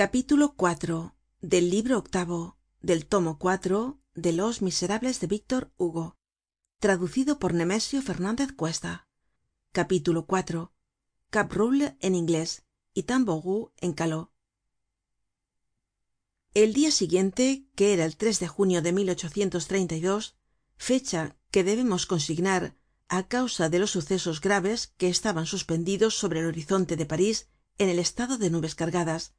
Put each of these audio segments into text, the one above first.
capítulo iv del libro octavo del tomo cuatro de los miserables de víctor hugo. Traducido por nemesio fernandez cuesta. Capítulo iv caproulle en inglés y tambourou en caló. El dia siguiente que era el de junio de fecha que debemos consignar á causa de los sucesos graves que estaban suspendidos sobre el horizonte de parís en el estado de nubes cargadas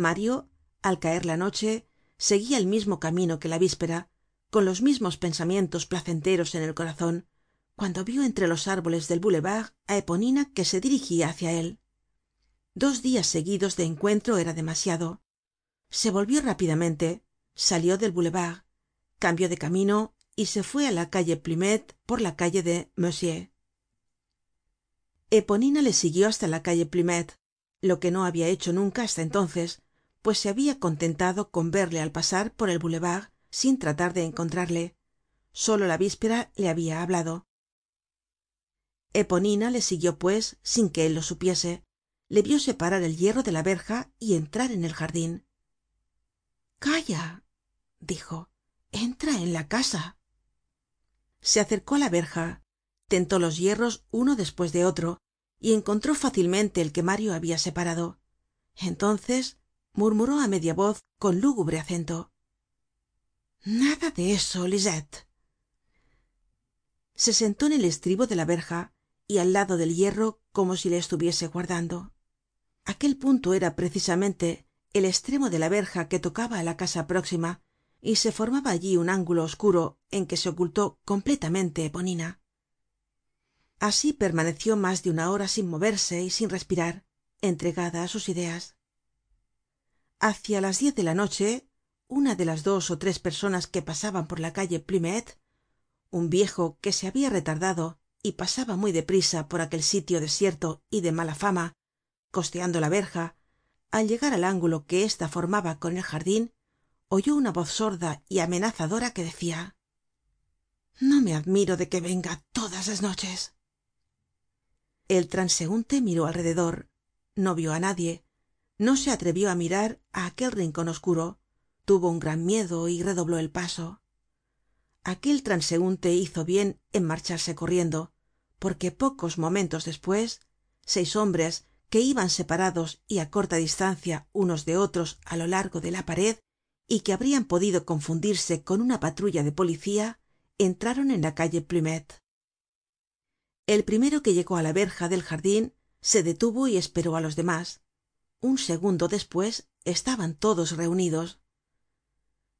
mario al caer la noche seguia el mismo camino que la víspera con los mismos pensamientos placenteros en el corazon cuando vio entre los árboles del boulevard á eponina que se dirigia hácia él. Dos dias seguidos de encuentro era demasiado. Se volvió rápidamente salió del boulevard cambió de camino y se fue á la calle plumet por la calle de monsieur. Eponina le siguió hasta la calle plumet lo que no habia hecho nunca hasta entonces pues se habia contentado con verle al pasar por el boulevard sin tratar de encontrarle. Solo la víspera le habia hablado. Eponina le siguió pues sin que él lo supiese. Le vio separar el hierro de la verja y entrar en el jardin calla dijo entra en la casa se acercó á la verja tentó los hierros uno despues de otro y encontró fácilmente el que mario habia separado. Entonces murmuró á media voz con lúgubre acento. Nada de eso lisette. Se sentó en el estribo de la verja y al lado del hierro como si le estuviese guardando. Aquel punto era precisamente el estremo de la verja que tocaba á la casa próxima y se formaba allí un ángulo oscuro en que se ocultó completamente eponina. Así permaneció mas de una hora sin moverse y sin respirar entregada á sus ideas hacia las diez de la noche una de las dos ó tres personas que pasaban por la calle plumet un viejo que se habia retardado y pasaba muy de prisa por aquel sitio desierto y de mala fama costeando la verja al llegar al ángulo que ésta formaba con el jardin oyó una voz sorda y amenazadora que decia no me admiro de que venga todas las noches el transeunte miró alrededor no vio á nadie no se atrevió á mirar á aquel rincon oscuro. Tuvo un gran miedo y redobló el paso. Aquel transeunte hizo bien en marcharse corriendo porque pocos momentos despues seis hombres que iban separados y á corta distancia unos de otros á lo largo de la pared y que habrian podido confundirse con una patrulla de policía entraron en la calle plumet. El primero que llegó á la verja del jardin se detuvo y esperó á los demás un segundo despues estaban todos reunidos.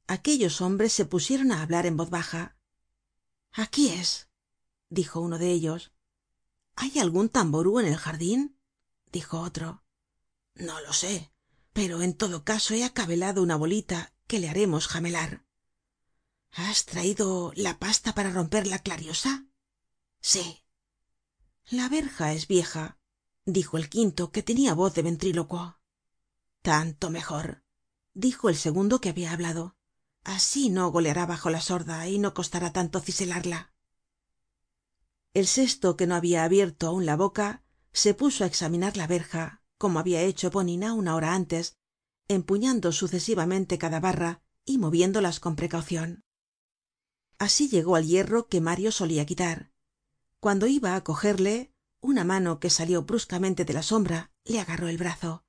Aquellos hombres se pusieron á hablar en voz baja. Aquí es dijo uno de ellos. Hay algun tamború en el jardin dijo otro. No lo sé pero en todo caso he acabelado una bolita que le haremos jamelar has traido la pasta para romper la clariosa sí la verja es vieja dijo el quinto que tenia voz de ventrílocuo tanto mejor dijo el segundo que habia hablado. Así no goleará bajo la sorda y no costará tanto ciselarla. El sesto que no habia abierto aun la boca se puso á examinar la verja como habia hecho eponina una hora antes empuñando sucesivamente cada barra y moviéndolas con precaucion así llegó al hierro que mario solia quitar. Cuando iba á cogerle una mano que salió bruscamente de la sombra le agarró el brazo.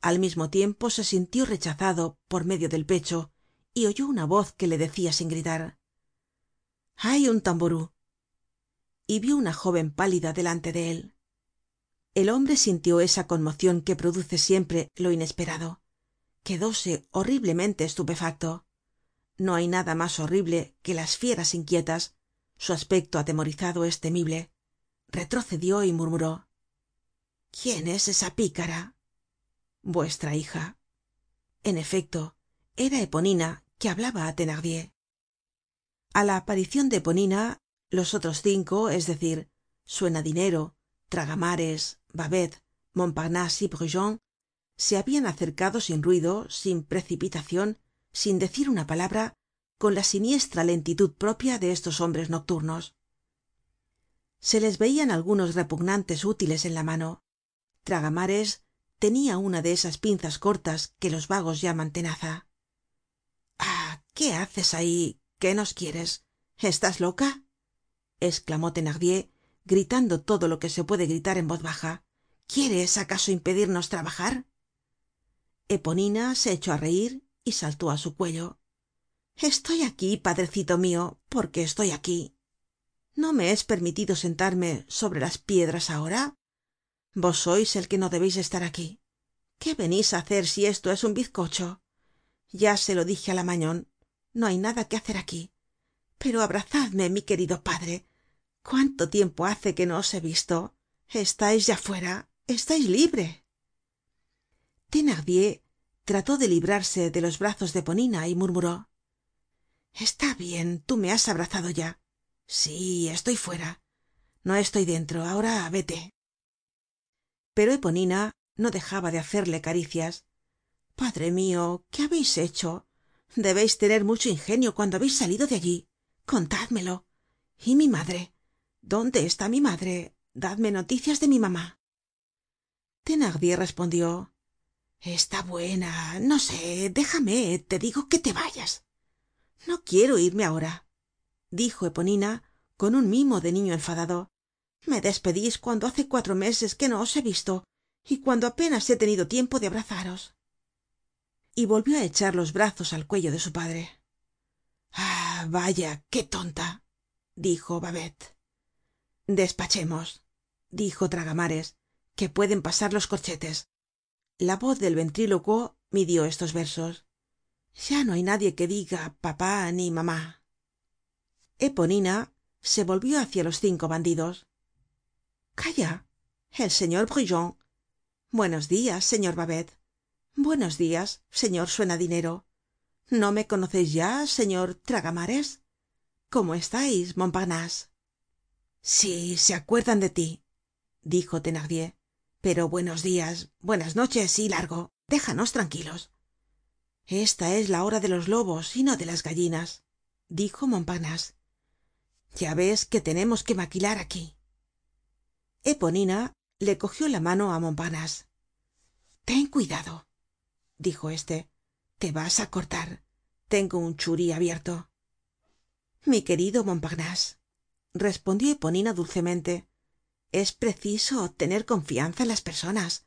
Al mismo tiempo se sintió rechazado por medio del pecho y oyó una voz que le decia sin gritar hay un tamború y vio una jóven pálida delante de él. El hombre sintió esa conmocion que produce siempre lo inesperado. Quedóse horriblemente estupefacto. No hay nada mas horrible que las fieras inquietas su aspecto atemorizado es temible retrocedió y murmuró quién es esa pícara vuestra hija. En efecto era eponina que hablaba á thenardier. A la aparicion de eponina los otros cinco es decir suena dinero tragamares babet montparnase y brujon se habian acercado sin ruido sin precipitacion sin decir una palabra con la siniestra lentitud propia de estos hombres nocturnos se les veian algunos repugnantes útiles en la mano. Tragamares tenia una de esas pinzas cortas que los vagos llaman tenaza. Ah qué haces ahí qué nos quieres estás loca esclamó thenardier gritando todo lo que se puede gritar en voz baja. Quieres acaso impedirnos trabajar eponina se echó á reir y saltó á su cuello. Estoy aquí padrecito mio porque estoy aquí no me es permitido sentarme sobre las piedras ahora vos sois el que no debeis estar aquí. Qué venís á hacer si esto es un bizcocho ya se lo dije á la magnon no hay nada que hacer aquí. Pero abrazadme mi querido padre. Cuánto tiempo hace que no os he visto estais ya fuera estais libre thenardier trató de librarse de los brazos de eponina y murmuró. Está bien tú me has abrazado ya sí estoy fuera. No estoy dentro ahora vete. Pero eponina no dejaba de hacerle caricias. Padre mio qué habeis hecho debeis tener mucho ingenio cuando habeis salido de allí. Contádmelo. Y mi madre dónde está mi madre dadme noticias de mi mamá. Thenardier respondió. Está buena no sé déjame te digo que te vayas. No quiero irme ahora dijo eponina con un mimo de niño enfadado. Me despedís cuando hace cuatro meses que no os he visto y cuando apenas he tenido tiempo de abrazaros. Y volvió á echar los brazos al cuello de su padre. Ah vaya qué tonta dijo babet. Despachemos dijo tragamares que pueden pasar los corchetes. La voz del ventrílocuo midió estos versos. Ya no hay nadie que diga papá ni mamá eponina se volvió hácia los cinco bandidos. Calla el señor brujon. Buenos dias señor babet. Buenos dias señor suena dinero no me conoceis ya señor tragamares cómo estais montparnase sí se acuerdan de tí dijo thenardier. Pero buenos dias buenas noches y largo. Déjanos tranquilos. Esta es la hora de los lobos y no de las gallinas dijo montparnase ya ves que tenemos que maquilar aquí. Eponina le cogió la mano á montparnase ten cuidado dijo éste te vas á cortar. Tengo un churí abierto. Mi querido montparnase respondió eponina dulcemente es preciso tener confianza en las personas.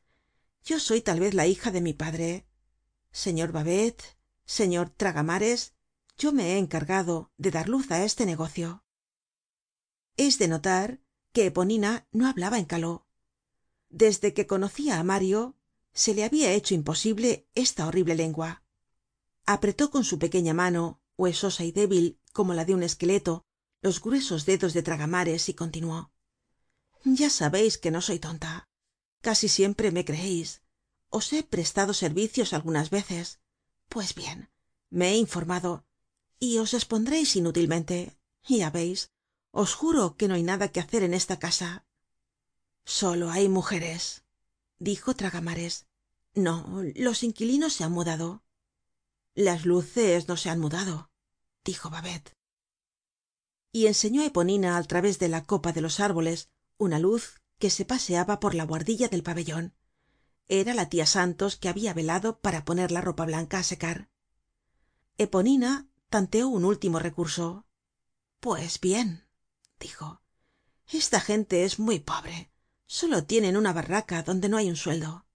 Yo soy tal vez la hija de mi padre. Señor babet señor tragamares yo me he encargado de dar luz á este negocio es de notar que eponina no hablaba en caló. Desde que conocia á mario se le habia hecho imposible esta horrible lengua. Apretó con su pequeña mano huesosa y débil como la de un esqueleto los gruesos dedos de tragamares y continuó. Ya sabeis que no soy tonta. Casi siempre me creeis os he prestado servicios algunas veces. Pues bien me he informado y os expondreis inútilmente. Ya veis os juro que no hay nada que hacer en esta casa. Solo hay mujeres dijo tragamares. No los inquilinos se han mudado. Las luces no se han mudado dijo babet. Y enseñó eponina al través de la copa de los árboles una luz que se paseaba por la buhardilla del pabellon era la tia santos que habia velado para poner la ropa blanca á secar. Eponina tanteó un último recurso. Pues bien dijo esta gente es muy pobre. Solo tienen una barraca donde no hay un sueldo.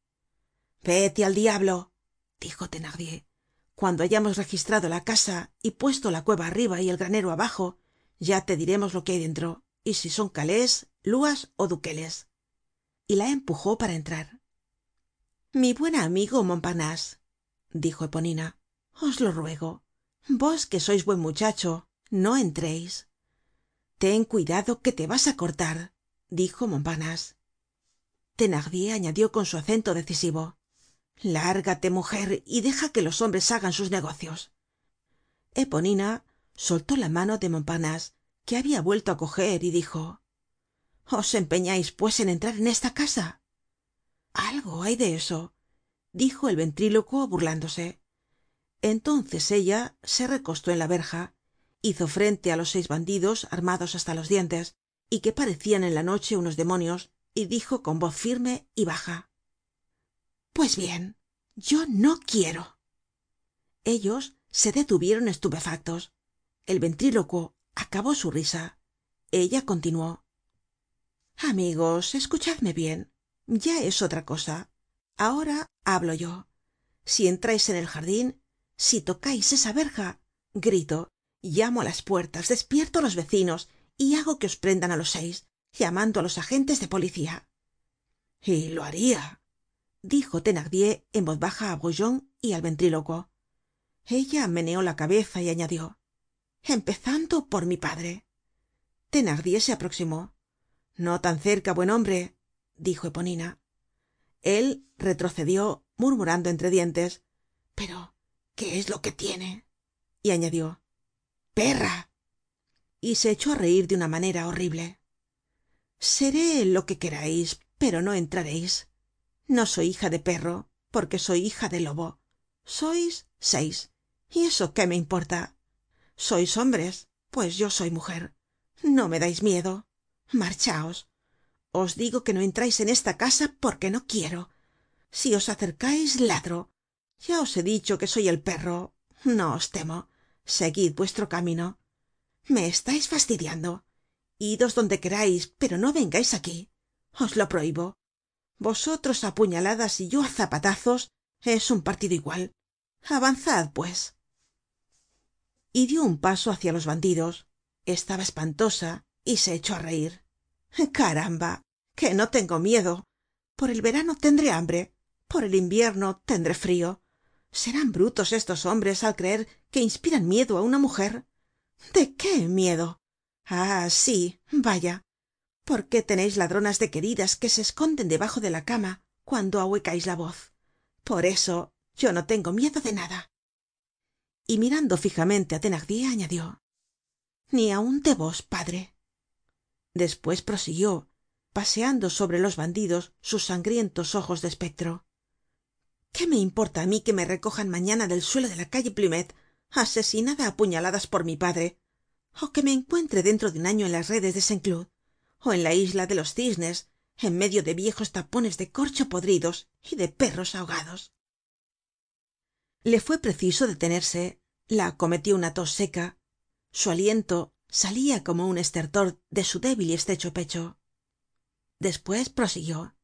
Vete al diablo dijo thenardier. Cuando hayamos registrado la casa y puesto la cueva arriba y el granero abajo ya te diremos lo que hay dentro y si son calés luas ó duqueles. Y la empujó para entrar. Mi buen amigo montparnase dijo eponina os lo ruego. Vos que sois buen muchacho no entréis ten cuidado que te vas á cortar dijo montparnase thenardier añadió con su acento decisivo lárgate mujer y deja que los hombres hagan sus negocios. Eponina soltó la mano de montparnase que habia vuelto á coger y dijo os empeñais pues en entrar en esta casa algo hay de eso dijo el ventrílocuo burlándose. Entonces ella se recostó en la verja hizo frente á los seis bandidos armados hasta los dientes y que parecian en la noche unos demonios y dijo con voz firme y baja pues bien yo no quiero ellos se detuvieron estupefactos. El ventrílocuo acabó su risa. Ella continuó amigos escuchadme bien. Ya es otra cosa. Ahora hablo yo. Si entrais en el jardin si tocais esa verja grito llamo á las puertas despierto á los vecinos y hago que os prendan á los seis llamando á los agentes de policía. Y lo haria dijo thenardier en voz baja á brujon y al ventrílocuo ella meneó la cabeza y añadió empezando por mi padre. Thenardier se aproximó. No tan cerca buen hombre dijo eponina. Él retrocedió murmurando entre dientes pero qué es lo que tiene y añadió perra. Y se echó á reir de una manera horrible. Seré lo que querais pero no entrareis no soy hija de perro porque soy hija de lobo. Sois seis. Y eso qué me importa sois hombres pues yo soy mujer. No me dais miedo. Marchaos. Os digo que no entrais en esta casa porque no quiero. Si os acercais ladro. Ya os he dicho que soy el perro. No os temo seguid vuestro camino. Me estais fastidiando. Idos donde querais pero no vengais aquí. Os lo prohibo vosotros á puñaladas y yo á zapatazos es un partido igual. Avanzad pues. Y dio un paso hácia los bandidos. Estaba espantosa y se echó á reir caramba que no tengo miedo. Por el verano tendré hambre. Por el invierno tendré frio serán brutos estos hombres al creer que inspiran miedo á una mujer de qué miedo ah sí vaya. Por qué teneis ladronas de queridas que se esconden debajo de la cama cuando ahuecais la voz por eso yo no tengo miedo de nada. Y mirando fijamente á thenardier añadió ni aun de vos padre despues prosiguió paseando sobre los bandidos sus sangrientos ojos de espectro qué me importa á mí que me recojan mañana del suelo de la calle plumet asesinada á puñaladas por mi padre ó que me encuentre dentro de un año en las redes de saint cloud ó en la isla de los cisnes en medio de viejos tapones de corcho podridos y de perros ahogados le fue preciso detenerse la acometió una tos seca su aliento salia como un estertor de su débil y estrecho pecho. Despues prosiguió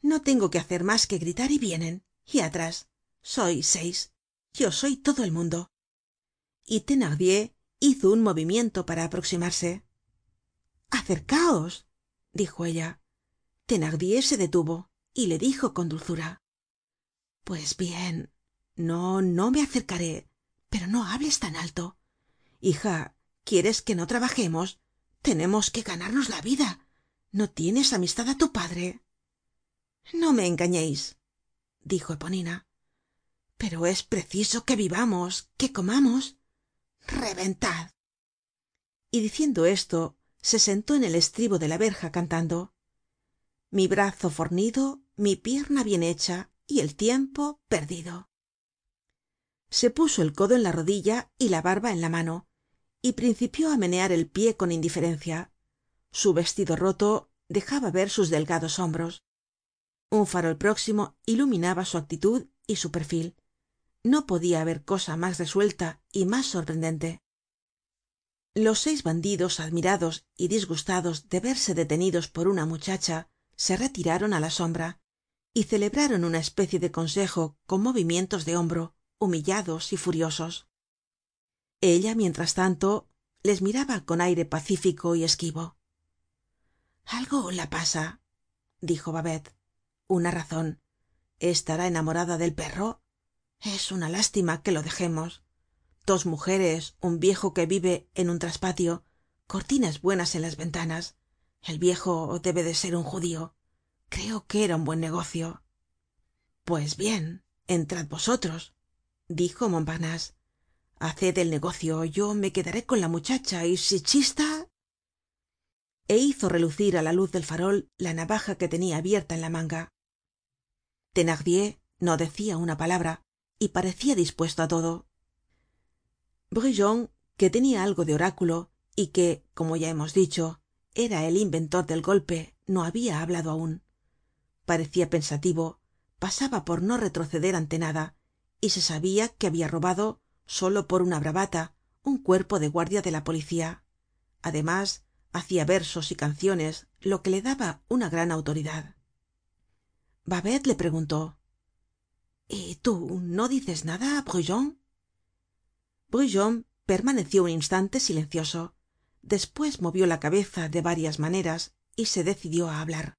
no tengo que hacer mas que gritar y vienen y atrás. Sois seis. Yo soy todo el mundo. Y thenardier hizo un movimiento para aproximarse. Acercaos dijo ella. Thenardier se detuvo y le dijo con dulzura. Pues bien no no me acercaré pero no hables tan alto. Hija quieres que no trabajemos tenemos que ganarnos la vida. No tienes amistad á tu padre no me engañeis dijo eponina. Pero es preciso que vivamos que comamos. Reventad. Y diciendo esto se sentó en el estribo de la verja cantando. Mi brazo fornido mi pierna bien hecha y el tiempo perdido. Se puso el codo en la rodilla y la barba en la mano y principió á menear el pie con indiferencia. Su vestido roto dejaba ver sus delgados hombros un farol próximo iluminaba su actitud y su perfil. No podia haber cosa mas resuelta y mas sorprendente. Los seis bandidos admirados y disgustados de verse detenidos por una muchacha se retiraron á la sombra y celebraron una especie de consejo con movimientos de hombro humillados y furiosos. Ella mientras tanto les miraba con aire pacífico y esquivo. Algo la pasa dijo babet una razon estará enamorada del perro es una lástima que lo dejemos. Dos mujeres un viejo que vive en un traspatio cortinas buenas en las ventanas. El viejo debe de ser un judío. Creo que era un buen negocio. Pues bien entrad vosotros dijo montparnase haced el negocio yo me quedaré con la muchacha y si chista. E hizo relucir á la luz del farol la navaja que tenia abierta en la manga thenardier no decia una palabra y parecia dispuesto á todo. Brujon que tenia algo de oráculo y que como ya hemos dicho era el inventor del golpe no habia hablado aun parecia pensativo pasaba por no retroceder ante nada y se sabia que habia robado solo por una bravata un cuerpo de guardia de la policía. Además hacia versos y canciones lo que le daba una gran autoridad babet le preguntó y tú no dices nada brujon brujon permaneció un instante silencioso. Despues movió la cabeza de varias maneras y se decidió á hablar.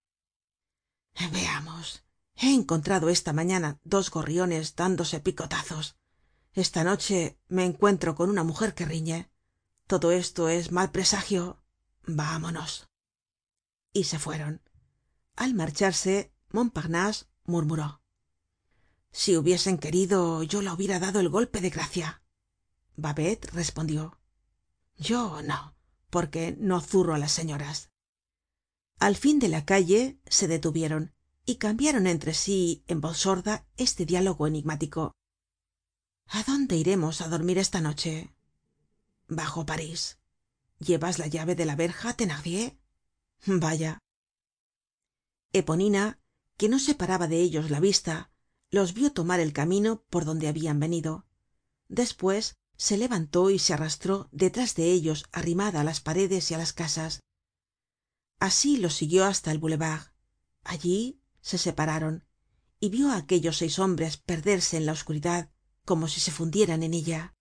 Veamos. He encontrado esta mañana dos gorriones dándose picotazos. Esta noche me encuentro con una mujer que riñe. Todo esto es mal presagio. Vamonos y se fueron. Al marcharse montparnase murmuró. Si hubiesen querido yo la hubiera dado el golpe de gracia. Babet respondió. Yo no porque no zurro á las señoras. Al fin de la calle se detuvieron y cambiaron entre sí en voz sorda este diálogo enigmático. A dónde iremos á dormir esta noche bajo parís. Llevas la llave de la verja thenardier vaya. Eponina que no separaba de ellos la vista los vio tomar el camino por donde habian venido. Despues se levantó y se arrastró detrás de ellos arrimada á las paredes y á las casas. Asi los siguió hasta el boulevard allí se separaron y vio á aquellos seis hombres perderse en la oscuridad como si se fundieran en ella